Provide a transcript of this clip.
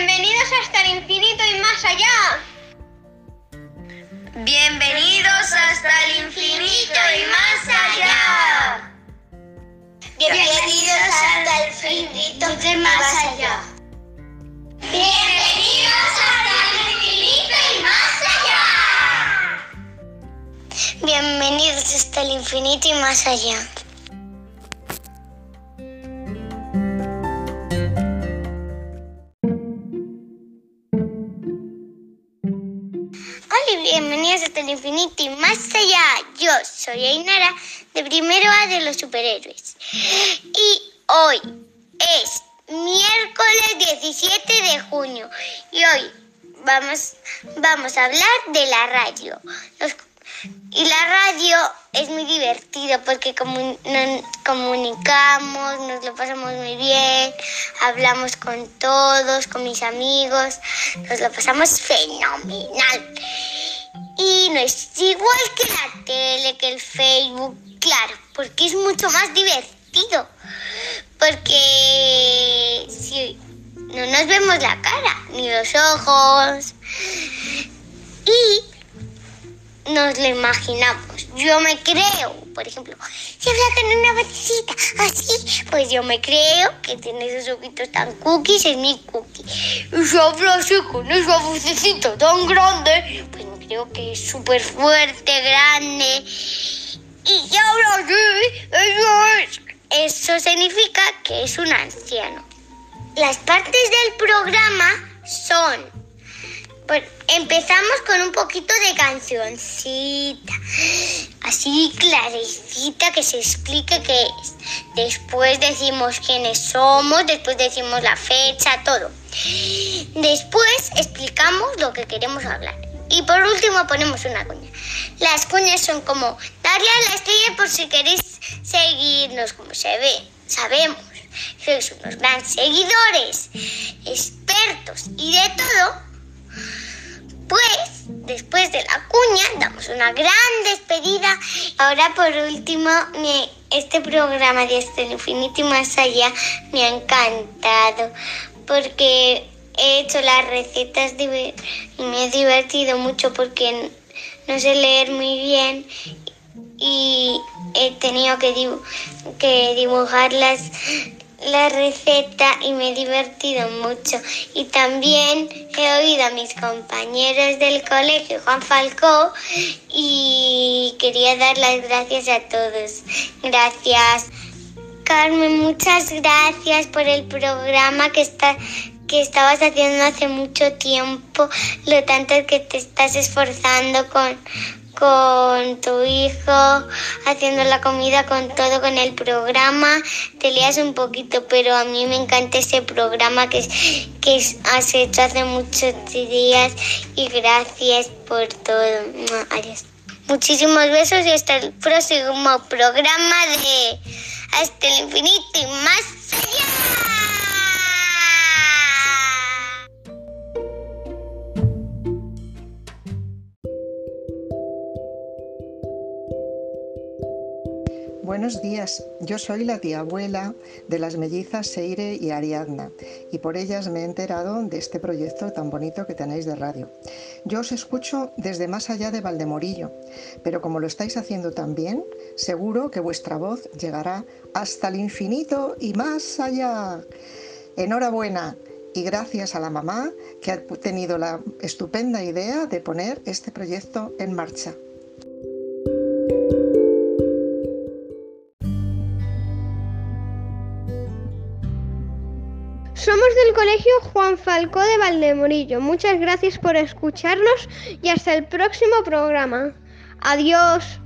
Bienvenidos hasta el infinito y más allá. Bienvenidos hasta el infinito y más allá. Bienvenidos hasta el infinito y más allá. Bienvenidos hasta el infinito y más allá. Bienvenidos hasta el infinito y más allá. Y bienvenidos hasta el infinito y más allá. Yo soy Ainara de primero A de los superhéroes. Y hoy es miércoles 17 de junio y hoy vamos, vamos a hablar de la radio. Y la radio es muy divertido porque comu- nos comunicamos, nos lo pasamos muy bien, hablamos con todos, con mis amigos, nos lo pasamos fenomenal. Y no es igual que la tele, que el Facebook, claro, porque es mucho más divertido. Porque si no nos vemos la cara, ni los ojos. Y nos lo imaginamos. Yo me creo, por ejemplo, si habla con una vocecita así, pues yo me creo que tiene esos ojitos tan cookies, es mi cookie. Y si habla así con esa vocecita tan grande, pues creo que es súper fuerte, grande. Y habla así, eso es. Eso significa que es un anciano. Las partes del programa son pues empezamos con un poquito de cancioncita, así clarecita que se explique qué es. Después decimos quiénes somos, después decimos la fecha, todo. Después explicamos lo que queremos hablar. Y por último ponemos una cuña. Las cuñas son como darle a la estrella por si queréis seguirnos, como se ve, sabemos. Sois unos grandes seguidores, expertos y de todo. Pues después de la cuña damos una gran despedida. Ahora por último, este programa de Hasta el Infinito Más Allá me ha encantado porque he hecho las recetas y me he divertido mucho porque no sé leer muy bien y he tenido que dibujar las, la receta y me he divertido mucho. Y también he oído a mis compañeros del colegio, Juan Falcó, y quería dar las gracias a todos. Gracias. Carmen, muchas gracias por el programa que está que estabas haciendo hace mucho tiempo, lo tanto que te estás esforzando con, con tu hijo, haciendo la comida con todo, con el programa. Te leas un poquito, pero a mí me encanta ese programa que, que has hecho hace muchos días y gracias por todo. Adiós. Muchísimos besos y hasta el próximo programa de Hasta el infinito Buenos días, yo soy la tía abuela de las mellizas Seire y Ariadna y por ellas me he enterado de este proyecto tan bonito que tenéis de radio. Yo os escucho desde más allá de Valdemorillo, pero como lo estáis haciendo tan bien, seguro que vuestra voz llegará hasta el infinito y más allá. Enhorabuena y gracias a la mamá que ha tenido la estupenda idea de poner este proyecto en marcha. Del Colegio Juan Falcó de Valdemorillo. Muchas gracias por escucharnos y hasta el próximo programa. Adiós.